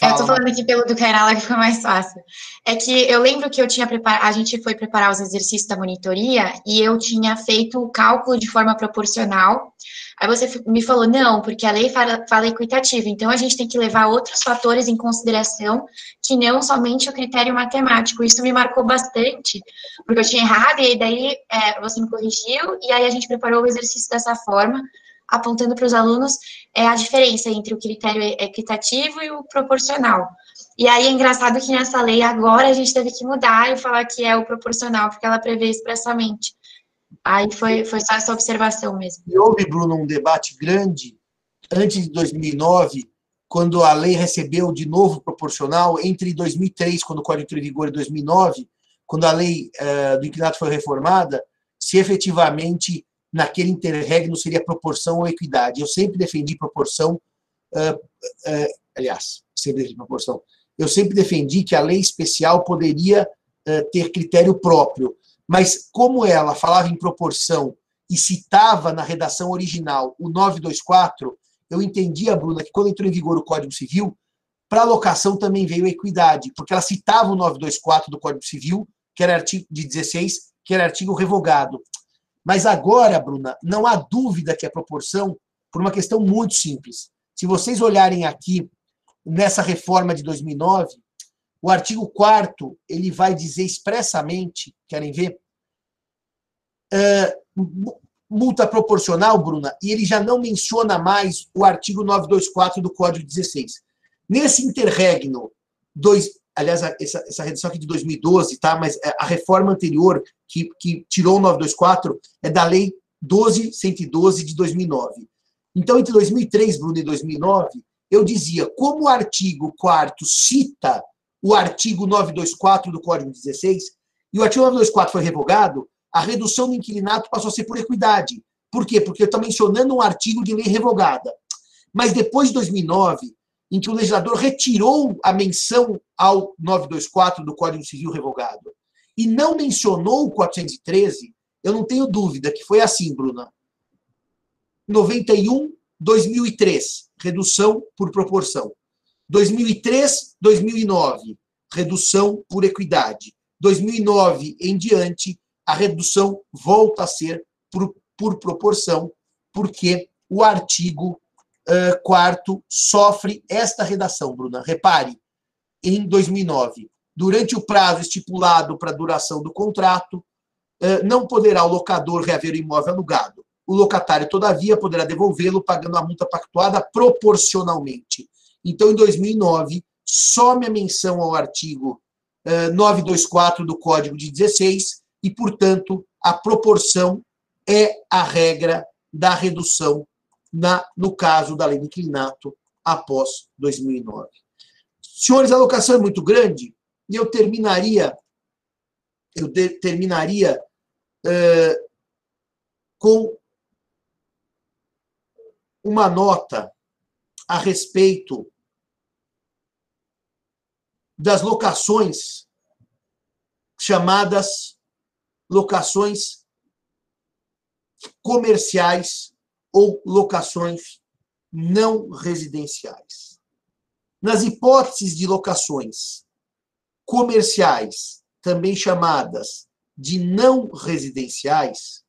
Fala. Eu tô falando aqui pelo do Kairala que foi mais fácil. É que eu lembro que eu tinha preparado, a gente foi preparar os exercícios da monitoria e eu tinha feito o cálculo de forma proporcional. Aí você me falou, não, porque a lei fala, fala equitativa, então a gente tem que levar outros fatores em consideração que não somente o critério matemático. Isso me marcou bastante, porque eu tinha errado, e daí é, você me corrigiu, e aí a gente preparou o exercício dessa forma. Apontando para os alunos é a diferença entre o critério equitativo e o proporcional. E aí é engraçado que nessa lei agora a gente teve que mudar e falar que é o proporcional, porque ela prevê expressamente. Aí foi, foi só essa observação mesmo. E houve, Bruno, um debate grande antes de 2009, quando a lei recebeu de novo proporcional, entre 2003, quando o Código entrou em vigor, e 2009, quando a lei uh, do inquilinato foi reformada, se efetivamente naquele interregno seria proporção ou equidade. Eu sempre defendi proporção, uh, uh, aliás, sempre defendi proporção. Eu sempre defendi que a lei especial poderia ter critério próprio, mas como ela falava em proporção e citava na redação original o 924, eu entendia, Bruna, que quando entrou em vigor o Código Civil, para alocação também veio equidade, porque ela citava o 924 do Código Civil, que era artigo de 16, que era artigo revogado. Mas agora, Bruna, não há dúvida que a proporção, por uma questão muito simples. Se vocês olharem aqui nessa reforma de 2009, o artigo 4 ele vai dizer expressamente, querem ver? Uh, multa proporcional, Bruna, e ele já não menciona mais o artigo 924 do Código 16. Nesse interregno, dois, aliás, essa, essa redução aqui de 2012, tá? mas é, a reforma anterior, que, que tirou o 924, é da Lei 12.112 de 2009. Então, entre 2003, Bruno, e 2009, eu dizia, como o artigo 4 cita o artigo 924 do Código 16, e o artigo 924 foi revogado, a redução do inquilinato passou a ser por equidade. Por quê? Porque eu estou mencionando um artigo de lei revogada. Mas depois de 2009, em que o legislador retirou a menção ao 924 do Código Civil revogado e não mencionou o 413, eu não tenho dúvida que foi assim, Bruna. 91, 2003, redução por proporção. 2003, 2009, redução por equidade. 2009 em diante, a redução volta a ser por, por proporção, porque o artigo uh, quarto sofre esta redação, Bruna. Repare, em 2009, durante o prazo estipulado para a duração do contrato, uh, não poderá o locador reaver o imóvel alugado. O locatário, todavia, poderá devolvê-lo pagando a multa pactuada proporcionalmente. Então, em 2009, some a menção ao artigo uh, 924 do Código de 16 e, portanto, a proporção é a regra da redução na, no caso da lei do inclinato após 2009. Senhores, a alocação é muito grande e eu terminaria eu de, terminaria uh, com uma nota a respeito das locações chamadas locações comerciais ou locações não residenciais. Nas hipóteses de locações comerciais, também chamadas de não residenciais,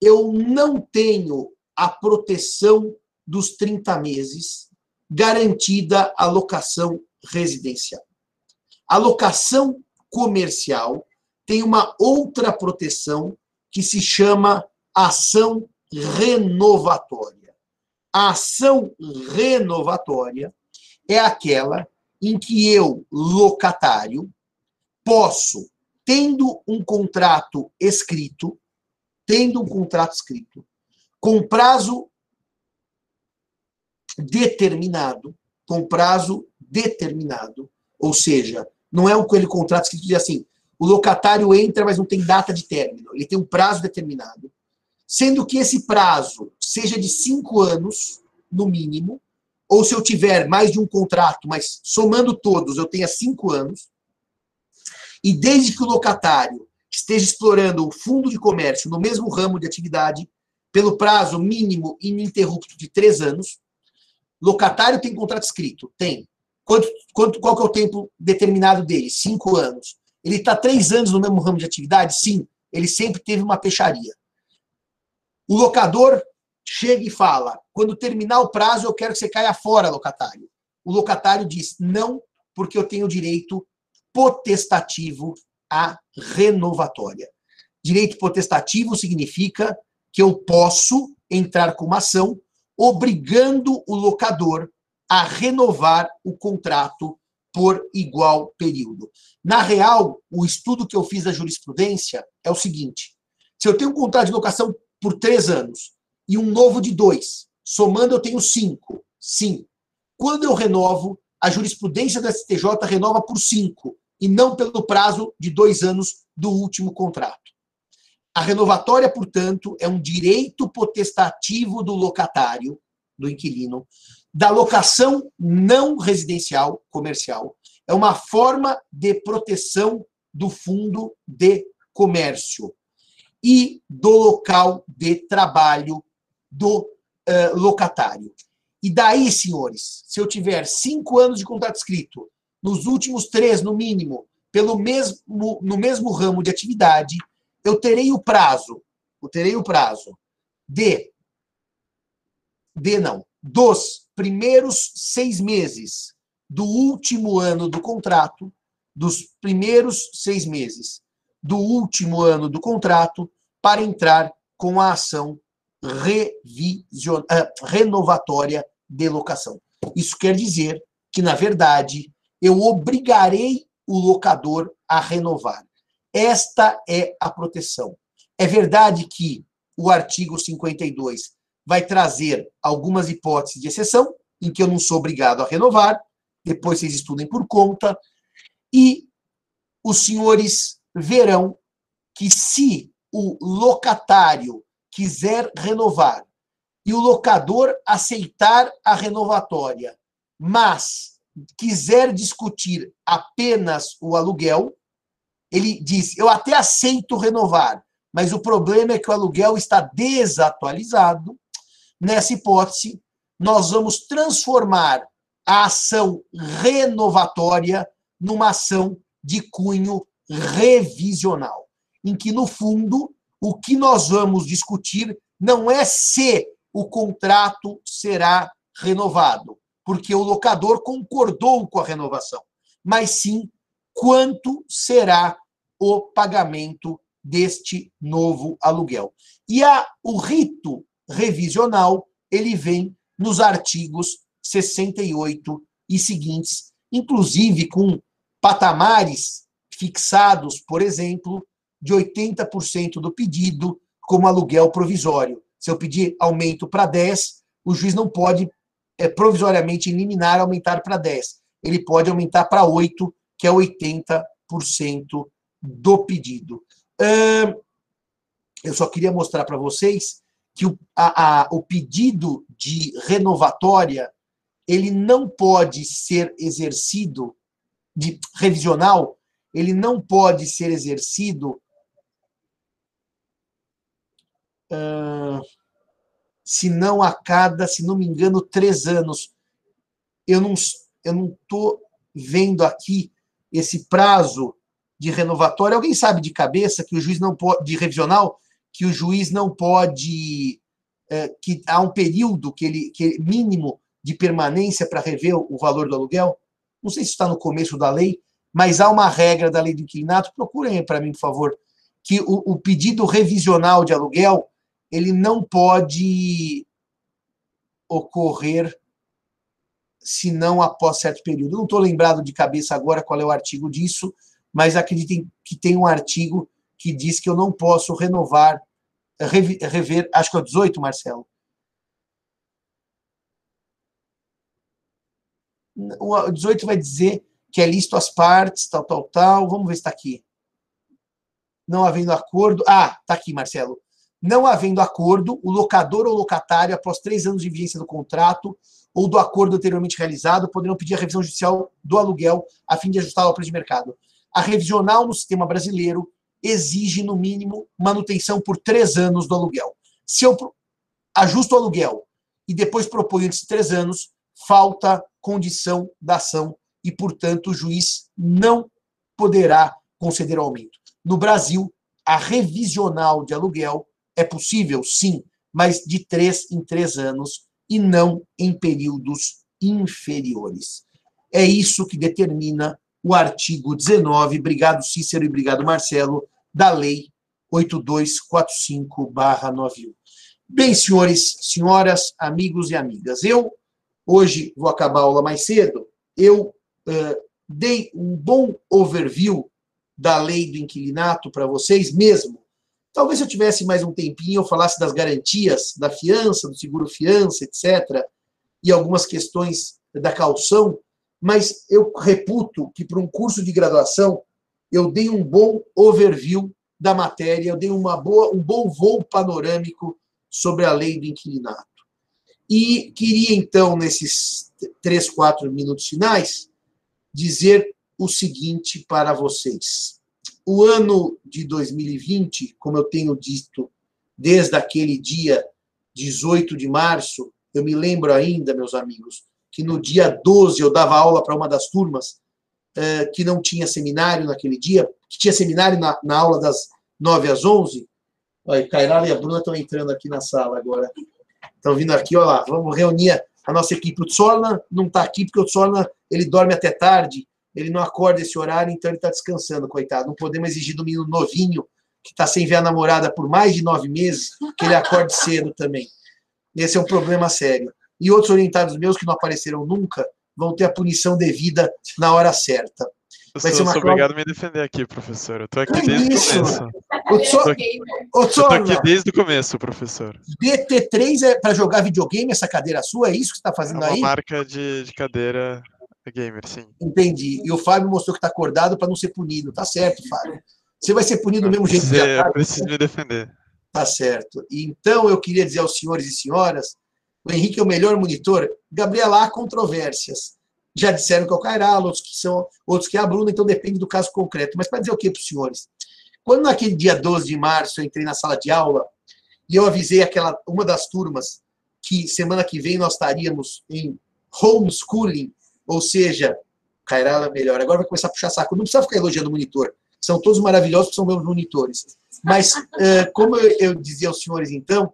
eu não tenho a proteção dos 30 meses garantida a locação residencial. A locação comercial tem uma outra proteção que se chama ação renovatória. A ação renovatória é aquela em que eu, locatário, posso, tendo um contrato escrito, tendo um contrato escrito, com prazo determinado, com prazo determinado, ou seja, não é aquele contrato escrito de assim, o locatário entra, mas não tem data de término. Ele tem um prazo determinado. Sendo que esse prazo seja de cinco anos, no mínimo, ou se eu tiver mais de um contrato, mas somando todos, eu tenha cinco anos, e desde que o locatário esteja explorando o fundo de comércio no mesmo ramo de atividade, pelo prazo mínimo ininterrupto de três anos, locatário tem contrato escrito? Tem. Quanto, quanto, qual que é o tempo determinado dele? Cinco anos. Ele está três anos no mesmo ramo de atividade? Sim, ele sempre teve uma peixaria. O locador chega e fala: quando terminar o prazo, eu quero que você caia fora, locatário. O locatário diz: não, porque eu tenho direito potestativo à renovatória. Direito potestativo significa que eu posso entrar com uma ação obrigando o locador a renovar o contrato por igual período. Na real, o estudo que eu fiz da jurisprudência é o seguinte: se eu tenho um contrato de locação por três anos e um novo de dois, somando eu tenho cinco. Sim. Quando eu renovo, a jurisprudência do STJ renova por cinco e não pelo prazo de dois anos do último contrato. A renovatória, portanto, é um direito potestativo do locatário, do inquilino, da locação não residencial comercial. É uma forma de proteção do fundo de comércio e do local de trabalho do uh, locatário. E daí, senhores, se eu tiver cinco anos de contrato escrito, nos últimos três, no mínimo, pelo mesmo, no mesmo ramo de atividade, eu terei o prazo, eu terei o prazo de, de não, dos primeiros seis meses do último ano do contrato, dos primeiros seis meses do último ano do contrato, para entrar com a ação revision, uh, renovatória de locação. Isso quer dizer que, na verdade, eu obrigarei o locador a renovar. Esta é a proteção. É verdade que o artigo 52 vai trazer algumas hipóteses de exceção, em que eu não sou obrigado a renovar, depois vocês estudem por conta, e os senhores verão que se o locatário quiser renovar e o locador aceitar a renovatória, mas quiser discutir apenas o aluguel, ele diz: Eu até aceito renovar, mas o problema é que o aluguel está desatualizado. Nessa hipótese, nós vamos transformar a ação renovatória numa ação de cunho revisional, em que, no fundo, o que nós vamos discutir não é se o contrato será renovado, porque o locador concordou com a renovação, mas sim quanto será o pagamento deste novo aluguel. E a, o rito revisional, ele vem nos artigos 68 e seguintes, inclusive com patamares fixados, por exemplo, de 80% do pedido como aluguel provisório. Se eu pedir aumento para 10, o juiz não pode é, provisoriamente eliminar, aumentar para 10. Ele pode aumentar para 8, que é 80% do pedido. eu só queria mostrar para vocês que o, a, a, o pedido de renovatória ele não pode ser exercido de revisional, ele não pode ser exercido uh, se não a cada, se não me engano, três anos. Eu não eu não estou vendo aqui esse prazo de renovatória. Alguém sabe de cabeça que o juiz não pode de revisional que o juiz não pode, é, que há um período que ele, que mínimo de permanência para rever o valor do aluguel? Não sei se está no começo da lei, mas há uma regra da lei do inquilinato, procurem para mim, por favor, que o, o pedido revisional de aluguel ele não pode ocorrer se não após certo período. Não estou lembrado de cabeça agora qual é o artigo disso, mas acreditem que tem um artigo que diz que eu não posso renovar, rever, acho que é o 18, Marcelo. O 18 vai dizer que é listo as partes, tal, tal, tal. Vamos ver se está aqui. Não havendo acordo. Ah, está aqui, Marcelo. Não havendo acordo, o locador ou locatário, após três anos de vigência do contrato ou do acordo anteriormente realizado, poderão pedir a revisão judicial do aluguel a fim de ajustar ao preço de mercado. A revisional no sistema brasileiro exige, no mínimo, manutenção por três anos do aluguel. Se eu ajusto o aluguel e depois proponho esses três anos, falta condição da ação e, portanto, o juiz não poderá conceder aumento. No Brasil, a revisional de aluguel é possível, sim, mas de três em três anos e não em períodos inferiores. É isso que determina o artigo 19, obrigado Cícero e obrigado Marcelo, da Lei 8245-91. Bem, senhores, senhoras, amigos e amigas, eu hoje vou acabar a aula mais cedo. Eu dei um bom overview da lei do inquilinato para vocês mesmo. Talvez se eu tivesse mais um tempinho, eu falasse das garantias da fiança, do seguro fiança, etc., e algumas questões da calção, mas eu reputo que para um curso de graduação eu dei um bom overview da matéria, eu dei uma boa, um bom voo panorâmico sobre a lei do inquilinato. E queria, então, nesses três, quatro minutos finais, dizer o seguinte para vocês. O ano de 2020, como eu tenho dito desde aquele dia 18 de março, eu me lembro ainda, meus amigos, que no dia 12 eu dava aula para uma das turmas eh, que não tinha seminário naquele dia, que tinha seminário na, na aula das 9 às 11. Olha, Cairala e a Bruna estão entrando aqui na sala agora. Estão vindo aqui, olha lá, vamos reunir a nossa equipe. O Tsorna não está aqui porque o Tsorna ele dorme até tarde, ele não acorda esse horário, então ele está descansando, coitado. Não podemos exigir do menino novinho, que está sem ver a namorada por mais de nove meses, que ele acorde cedo também. Esse é um problema sério. E outros orientados meus que não apareceram nunca vão ter a punição devida na hora certa. Eu Vai sou, ser uma sou obrigado a me defender aqui, professor. Eu estou aqui desde isso? o começo. Eu tô, eu tô aqui desde o começo, professor. DT3 é para jogar videogame, essa cadeira sua? É isso que você está fazendo é uma aí? marca de, de cadeira gamer, sim. Entendi. E o Fábio mostrou que está acordado para não ser punido. Tá certo, Fábio. Você vai ser punido do mesmo jeito que já tá. Eu preciso me defender. Tá certo. Então, eu queria dizer aos senhores e senhoras, o Henrique é o melhor monitor. Gabriela, há controvérsias. Já disseram que é o Cairala, outros que são, outros que é a Bruna, então depende do caso concreto. Mas para dizer o que para os senhores? Quando naquele dia 12 de março eu entrei na sala de aula e eu avisei aquela uma das turmas que semana que vem nós estaríamos em homeschooling, ou seja, Cairala melhor. Agora vai começar a puxar saco. Não precisa ficar elogiando o monitor. São todos maravilhosos, são meus monitores. Mas, uh, como eu dizia aos senhores, então,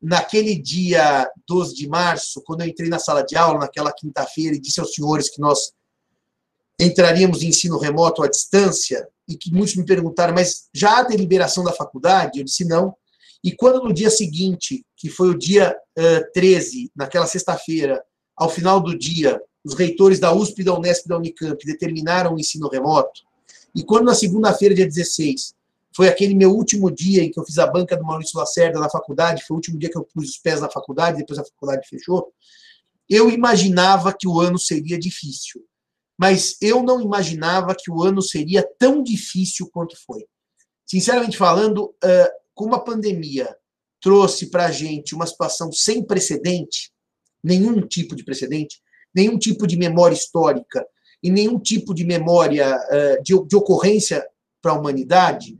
naquele dia 12 de março, quando eu entrei na sala de aula, naquela quinta-feira, e disse aos senhores que nós entraríamos em ensino remoto à distância, e que muitos me perguntaram, mas já há deliberação da faculdade? Eu disse não. E quando no dia seguinte, que foi o dia uh, 13, naquela sexta-feira, ao final do dia, os reitores da USP, da Unesp e da Unicamp determinaram o ensino remoto, e quando na segunda-feira, dia 16, foi aquele meu último dia em que eu fiz a banca do Maurício Lacerda na faculdade, foi o último dia que eu pus os pés na faculdade, depois a faculdade fechou. Eu imaginava que o ano seria difícil, mas eu não imaginava que o ano seria tão difícil quanto foi. Sinceramente falando, como a pandemia trouxe para a gente uma situação sem precedente, nenhum tipo de precedente, nenhum tipo de memória histórica e nenhum tipo de memória de, ocorrência para a humanidade,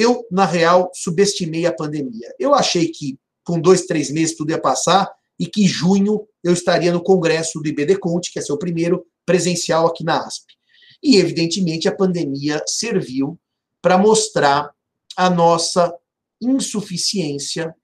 eu, na real, subestimei a pandemia. Eu achei que com dois, três meses tudo ia passar e que junho eu estaria no congresso do IBD Conte, que é seu primeiro presencial aqui na ASP. E, evidentemente, a pandemia serviu para mostrar a nossa insuficiência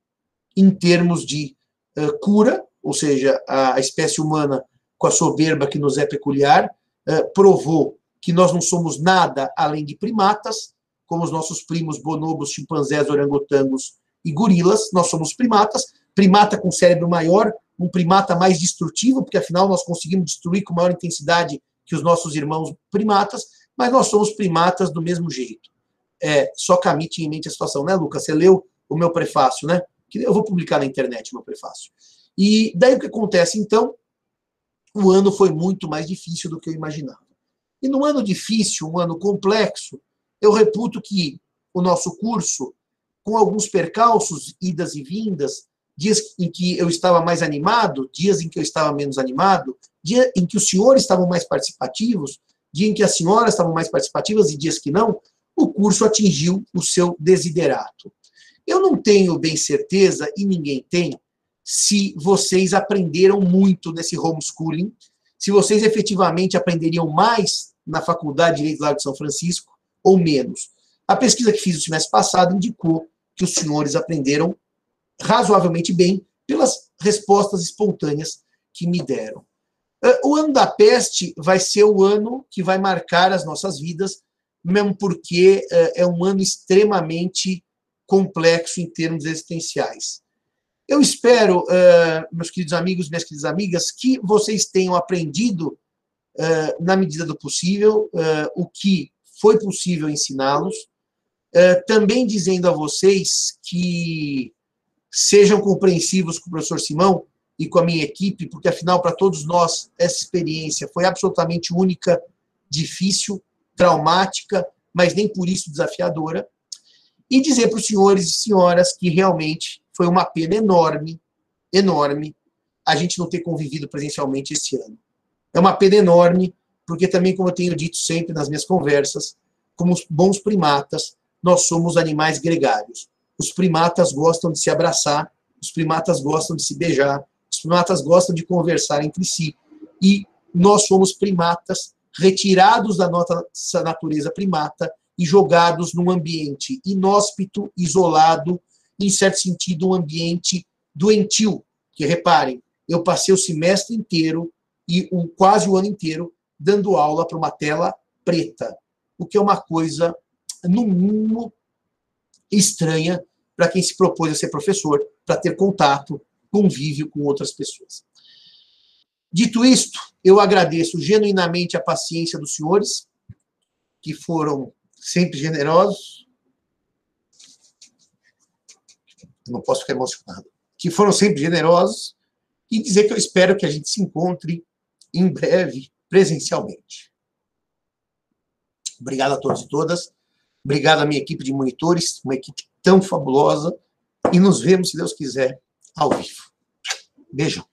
em termos de uh, cura, ou seja, a espécie humana, com a soberba que nos é peculiar, uh, provou que nós não somos nada além de primatas, como os nossos primos bonobos, chimpanzés, orangotangos e gorilas, nós somos primatas, primata com cérebro maior, um primata mais destrutivo, porque afinal nós conseguimos destruir com maior intensidade que os nossos irmãos primatas, mas nós somos primatas do mesmo jeito. É, só Camille tinha em mente a situação, né, Lucas? Você leu o meu prefácio, né? Eu vou publicar na internet o meu prefácio. E daí o que acontece, então? O ano foi muito mais difícil do que eu imaginava. E num ano difícil, um ano complexo, eu reputo que o nosso curso, com alguns percalços, idas e vindas, dias em que eu estava mais animado, dias em que eu estava menos animado, dia em que os senhores estavam mais participativos, dia em que as senhoras estavam mais participativas e dias que não, o curso atingiu o seu desiderato. Eu não tenho bem certeza, e ninguém tem, se vocês aprenderam muito nesse homeschooling, se vocês efetivamente aprenderiam mais na Faculdade de Direito do Lago de São Francisco, ou menos. A pesquisa que fiz no semestre passado indicou que os senhores aprenderam razoavelmente bem pelas respostas espontâneas que me deram. Ah, o ano da peste vai ser o ano que vai marcar as nossas vidas, mesmo porque ah, é um ano extremamente complexo em termos existenciais. Eu espero, uh, meus queridos amigos, minhas queridas amigas, que vocês tenham aprendido, na medida do possível, o que foi possível ensiná-los. também dizendo a vocês que sejam compreensivos com o professor Simão e com a minha equipe, porque afinal, para todos nós, essa experiência foi absolutamente única, difícil, traumática, mas nem por isso desafiadora. E dizer para os senhores e senhoras que realmente foi uma pena enorme, enorme, a gente não ter convivido presencialmente esse ano. É uma pena enorme, porque também, como eu tenho dito sempre nas minhas conversas, como bons primatas, nós somos animais gregários. Os primatas gostam de se abraçar, os primatas gostam de se beijar, os primatas gostam de conversar entre si. E nós somos primatas retirados da nossa natureza primata e jogados num ambiente inóspito, isolado, em certo sentido, um ambiente doentio. Que reparem, eu passei o semestre inteiro e um, quase o ano inteiro dando aula para uma tela preta, o que é uma coisa, no mínimo, estranha para quem se propôs a ser professor, para ter contato, convívio com outras pessoas. Dito isto, eu agradeço genuinamente a paciência dos senhores, que foram sempre generosos, não posso ficar emocionado, que foram sempre generosos, e dizer que eu espero que a gente se encontre em breve, presencialmente. Obrigado a todos e todas. Obrigado à minha equipe de monitores, uma equipe tão fabulosa. E nos vemos, se Deus quiser, ao vivo. Beijão.